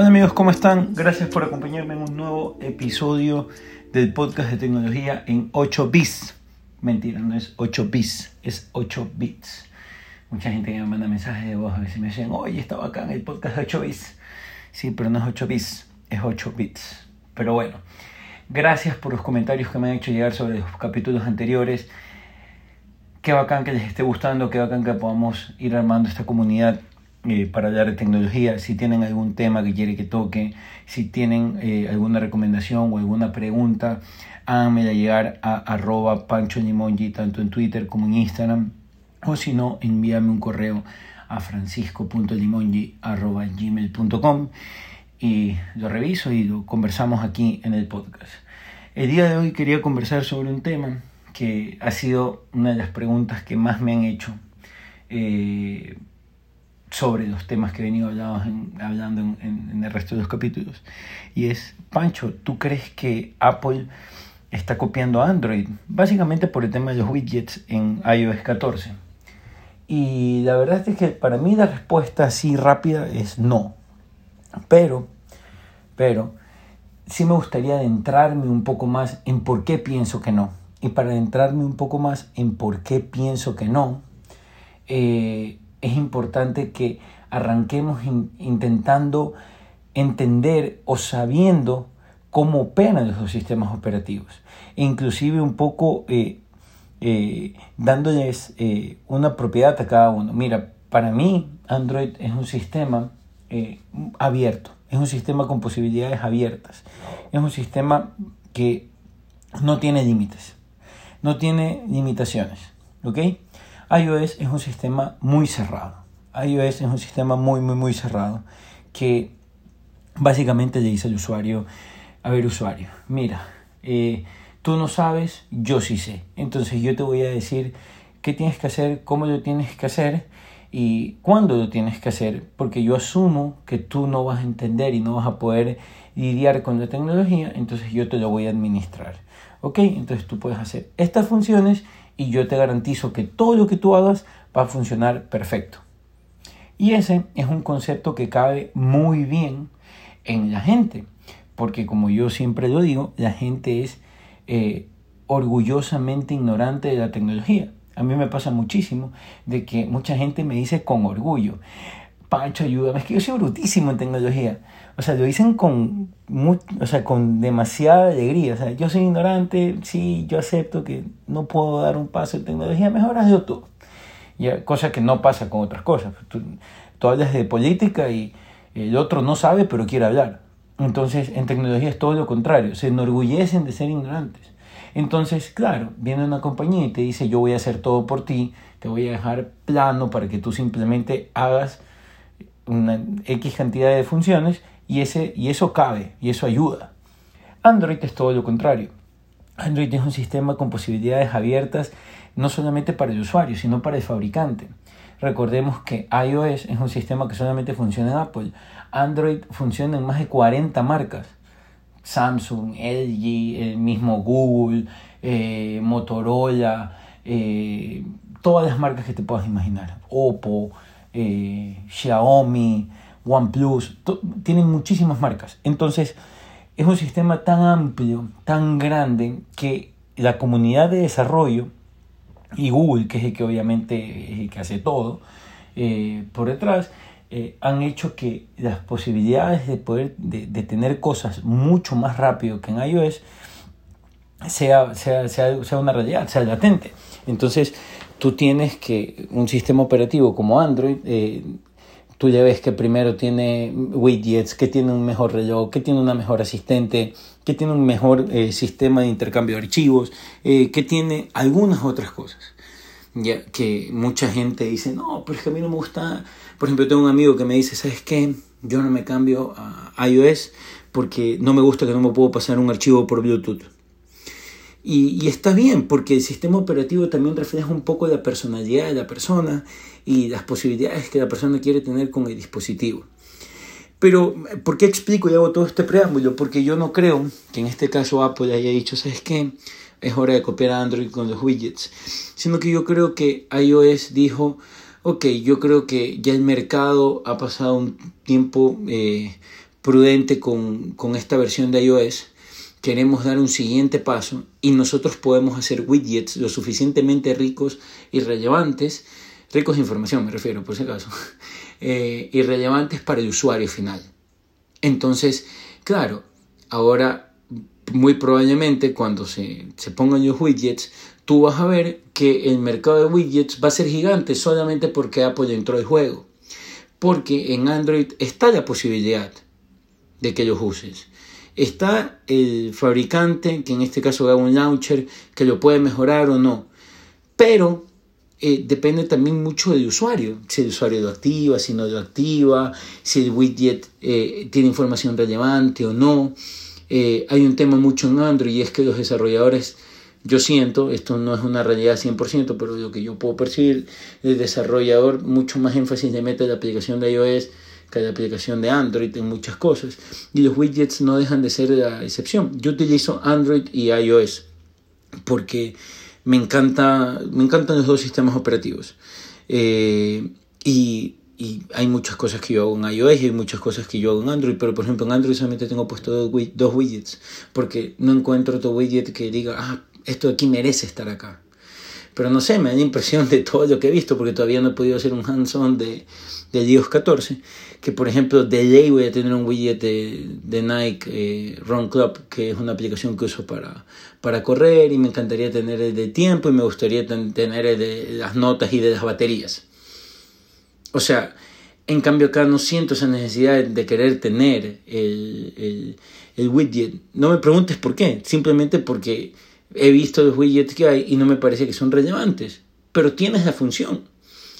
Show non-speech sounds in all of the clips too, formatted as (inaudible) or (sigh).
Hola amigos, ¿cómo están? Gracias por acompañarme en un nuevo episodio del podcast de tecnología en 8 bits. Mentira, no es 8 bits, es 8 bits. Mucha gente que me manda mensajes de voz a veces me dicen, oye, estaba acá en el podcast de 8 bits. Sí, pero no es 8 bits, es 8 bits. Pero bueno, gracias por los comentarios que me han hecho llegar sobre los capítulos anteriores. Qué bacán que les esté gustando, qué bacán que podamos ir armando esta comunidad eh, para hablar de tecnología, si tienen algún tema que quiere que toque, si tienen eh, alguna recomendación o alguna pregunta, háganmela llegar a arroba pancho limongi, tanto en Twitter como en Instagram, o si no, envíame un correo a francisco.limongi.gmail.com y lo reviso y lo conversamos aquí en el podcast. El día de hoy quería conversar sobre un tema que ha sido una de las preguntas que más me han hecho eh, sobre los temas que he venido hablando en, el resto de los capítulos. Y es, Pancho, ¿tú crees que Apple está copiando Android? Básicamente por el tema de los widgets en iOS 14. Y la verdad es que para mí la respuesta así rápida es no. Pero, pero, sí me gustaría adentrarme un poco más en por qué pienso que no. Y para adentrarme un poco más en por qué pienso que no, eh, es importante que arranquemos intentando entender o sabiendo cómo operan los sistemas operativos. E inclusive un poco eh, eh, dándoles eh, una propiedad a cada uno. Mira, para mí Android es un sistema abierto, es un sistema con posibilidades abiertas, es un sistema que no tiene límites, no tiene limitaciones. ¿ok?, iOS es un sistema muy cerrado. iOS es un sistema muy, muy, muy cerrado que básicamente le dice al usuario, a ver usuario, mira, eh, tú no sabes, yo sí sé. Entonces yo te voy a decir qué tienes que hacer, cómo lo tienes que hacer y cuándo lo tienes que hacer, porque yo asumo que tú no vas a entender y no vas a poder lidiar con la tecnología, entonces yo te lo voy a administrar. ¿Ok? Entonces tú puedes hacer estas funciones y yo te garantizo que todo lo que tú hagas va a funcionar perfecto. Y ese es un concepto que cabe muy bien en la gente, porque como yo siempre lo digo, la gente es eh, orgullosamente ignorante de la tecnología. A mí me pasa muchísimo de que mucha gente me dice con orgullo, Pancho, ayúdame, es que yo soy brutísimo en tecnología. O sea, lo dicen con, o sea, con demasiada alegría. O sea, yo soy ignorante, sí, yo acepto que no puedo dar un paso en tecnología, mejor hazlo tú. Ya, cosa que no pasa con otras cosas. Tú, tú hablas de política y el otro no sabe, pero quiere hablar. Entonces, en tecnología es todo lo contrario, se enorgullecen de ser ignorantes. Entonces, claro, viene una compañía y te dice, yo voy a hacer todo por ti, te voy a dejar plano para que tú simplemente hagas una X cantidad de funciones y, ese, y eso cabe y eso ayuda. Android es todo lo contrario. Android es un sistema con posibilidades abiertas no solamente para el usuario, sino para el fabricante. Recordemos que iOS es un sistema que solamente funciona en Apple. Android funciona en más de 40 marcas. Samsung, LG, el mismo Google, eh, Motorola, eh, todas las marcas que te puedas imaginar. Oppo, eh, Xiaomi, OnePlus, tienen muchísimas marcas. Entonces, es un sistema tan amplio, tan grande, que la comunidad de desarrollo y Google, que es el que obviamente es el que hace todo eh, por detrás, eh, han hecho que las posibilidades de poder de, tener cosas mucho más rápido que en iOS sea, sea, sea, sea una realidad, sea latente. Entonces, tú tienes que un sistema operativo como Android, eh, tú ya ves que primero tiene widgets, que tiene un mejor reloj, que tiene una mejor asistente, que tiene un mejor eh, sistema de intercambio de archivos, eh, que tiene algunas otras cosas. Ya que mucha gente dice, no, pero es que a mí no me gusta. Por ejemplo, tengo un amigo que me dice, ¿sabes qué? Yo no me cambio a iOS porque no me gusta que no me puedo pasar un archivo por Bluetooth. Y, está bien, porque el sistema operativo también refleja un poco la personalidad de la persona y las posibilidades que la persona quiere tener con el dispositivo. Pero, ¿por qué explico y hago todo este preámbulo? Porque yo no creo que en este caso Apple haya dicho, ¿sabes qué? Es hora de copiar a Android con los widgets. Sino que yo creo que iOS dijo, ok, yo creo que ya el mercado ha pasado un tiempo eh, prudente con, con esta versión de iOS, queremos dar un siguiente paso y nosotros podemos hacer widgets lo suficientemente ricos y relevantes, ricos de información me refiero por si acaso, (laughs) eh, y relevantes para el usuario final. Entonces, claro, ahora muy probablemente cuando se, se pongan los widgets, tú vas a ver que el mercado de widgets va a ser gigante solamente porque Apple entró al juego. Porque en Android está la posibilidad de que los uses. Está el fabricante, que en este caso haga un launcher, que lo puede mejorar o no. Pero eh, depende también mucho del usuario. Si el usuario lo activa, si no lo activa, si el widget eh, tiene información relevante o no. Eh, hay un tema mucho en Android y es que los desarrolladores, yo siento, esto no es una realidad 100%, pero lo que yo puedo percibir, el desarrollador mucho más énfasis le mete a la aplicación de iOS que a la aplicación de Android en muchas cosas. Y los widgets no dejan de ser la excepción. Yo utilizo Android y iOS porque me, encanta, me encantan los dos sistemas operativos. Eh, y hay muchas cosas que yo hago en iOS y hay muchas cosas que yo hago en Android, pero por ejemplo en Android solamente tengo puesto dos, widgets, porque no encuentro otro widget que diga, ah, esto aquí merece estar acá. Pero no sé, me da la impresión de todo lo que he visto, porque todavía no he podido hacer un hands-on de, de iOS 14, que por ejemplo de ley voy a tener un widget de, Nike eh, Run Club, que es una aplicación que uso para, para correr, y me encantaría tener el de tiempo y me gustaría tener el de las notas y de las baterías o sea, en cambio acá no siento esa necesidad de querer tener el, widget. No me preguntes por qué, simplemente porque he visto los widgets que hay y no me parece que son relevantes, pero tienes la función.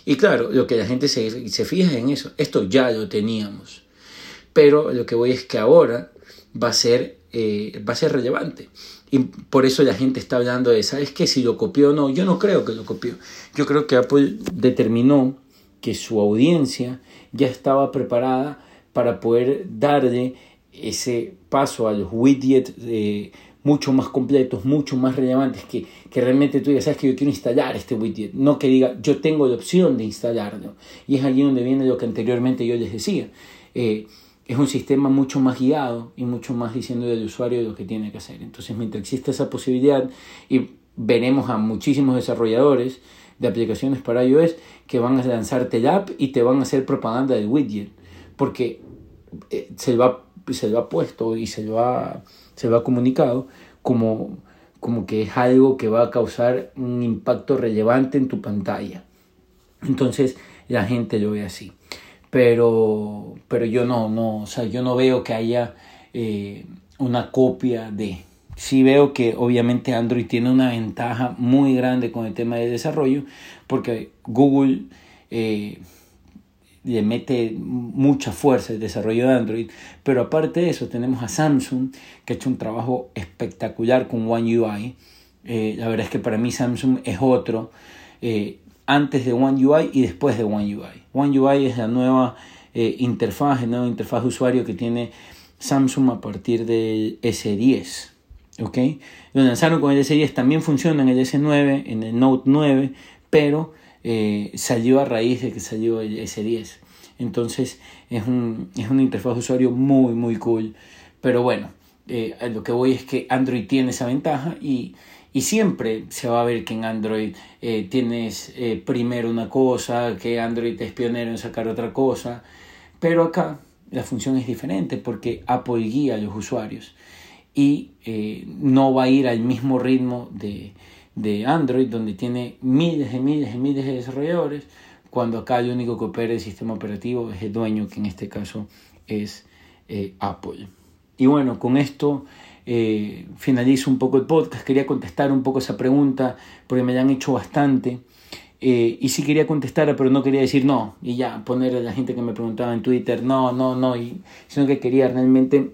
Y claro, lo que la gente se, se fija en eso, esto ya lo teníamos, pero lo que voy es que ahora va a ser, eh, va a ser relevante. Y por eso la gente está hablando de, ¿sabes qué? Si lo copió o no, yo no creo que lo copió. Yo creo que Apple determinó que su audiencia ya estaba preparada para poder darle ese paso a los widgets mucho más completos, mucho más relevantes, que, que realmente tú digas, sabes que yo quiero instalar este widget, no que diga, yo tengo la opción de instalarlo. Y es allí donde viene lo que anteriormente yo les decía. Eh, es un sistema mucho más guiado y mucho más diciendo del usuario lo que tiene que hacer. Entonces, mientras existe esa posibilidad, y veremos a muchísimos desarrolladores de aplicaciones para iOS que van a lanzarte el app y te van a hacer propaganda del widget, porque eh, se lo ha, se lo ha puesto y se lo ha, se ha comunicado como, como que es algo que va a causar un impacto relevante en tu pantalla. Entonces la gente lo ve así. Pero, pero yo no, no, o sea, yo no veo que haya eh, una copia de sí veo que obviamente Android tiene una ventaja muy grande con el tema de desarrollo, porque Google eh, le mete mucha fuerza el desarrollo de Android, pero aparte de eso tenemos a Samsung, que ha hecho un trabajo espectacular con One UI. Eh, la verdad es que para mí Samsung es otro, eh, antes de One UI y después de One UI. One UI es la nueva interfaz, la nueva interfaz de usuario que tiene Samsung a partir del S10. ¿ok? Lo lanzaron con el S10, también funciona en el S9, en el Note 9, pero eh, salió a raíz de que salió el S10. Entonces es, un, es una interfaz de usuario muy, muy cool. Pero bueno, eh, lo que voy es que Android tiene esa ventaja y, y siempre se va a ver que en Android eh, tienes primero una cosa, que Android es pionero en sacar otra cosa. Pero acá la función es diferente porque Apple guía a los usuarios y eh, no va a ir al mismo ritmo de, Android, donde tiene miles y miles y miles de desarrolladores, cuando acá el único que opera el sistema operativo es el dueño, que en este caso es eh, Apple. Y bueno, con esto eh, finalizo un poco el podcast. Quería contestar un poco esa pregunta porque me la han hecho bastante. y sí quería contestar, pero no quería decir no. Y ya, poner a la gente que me preguntaba en Twitter, no, no, no. Sino que quería realmente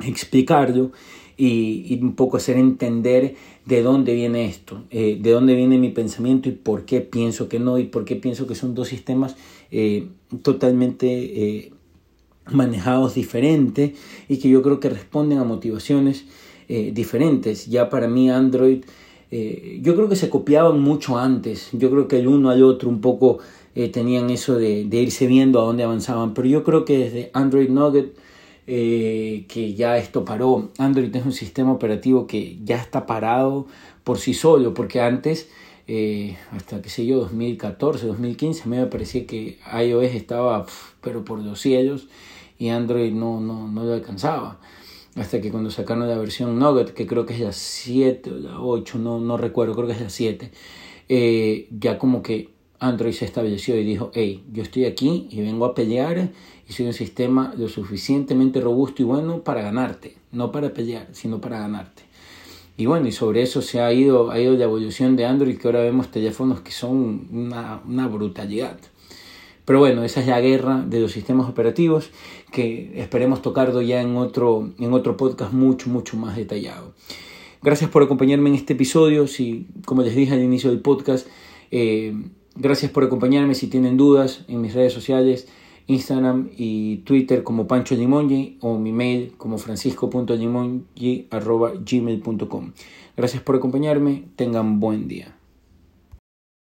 explicarlo y, un poco hacer entender de dónde viene esto, eh, de dónde viene mi pensamiento y por qué pienso que no y por qué pienso que son dos sistemas eh, totalmente eh, manejados diferentes y que yo creo que responden a motivaciones diferentes. Ya para mí Android, yo creo que se copiaban mucho antes, yo creo que el uno al otro un poco tenían eso de, de irse viendo a dónde avanzaban, pero yo creo que desde Android Nugget eh, que ya esto paró. Android es un sistema operativo que ya está parado por sí solo, porque antes, eh, hasta que sé yo, 2014, 2015, me parecía que iOS estaba, pero por los cielos, y Android no, no, no lo alcanzaba. Hasta que cuando sacaron la versión Nugget, que creo que es la 7 o la 8, no, no recuerdo, creo que es la 7, eh, ya como que Android se estableció y dijo, hey, yo estoy aquí y vengo a pelear y soy un sistema lo suficientemente robusto y bueno para ganarte, no para pelear, sino para ganarte. Y bueno, y sobre eso se ha ido, ha ido la evolución de Android, que ahora vemos teléfonos que son una, brutalidad. Pero bueno, esa es la guerra de los sistemas operativos que esperemos tocarlo ya en otro, en otro podcast mucho, mucho más detallado. Gracias por acompañarme en este episodio. Si, como les dije al inicio del podcast, eh, gracias por acompañarme. Si tienen dudas en mis redes sociales, Instagram y Twitter como Pancho Limongi o mi mail como francisco.limongi.gmail.com. Gracias por acompañarme. Tengan buen día.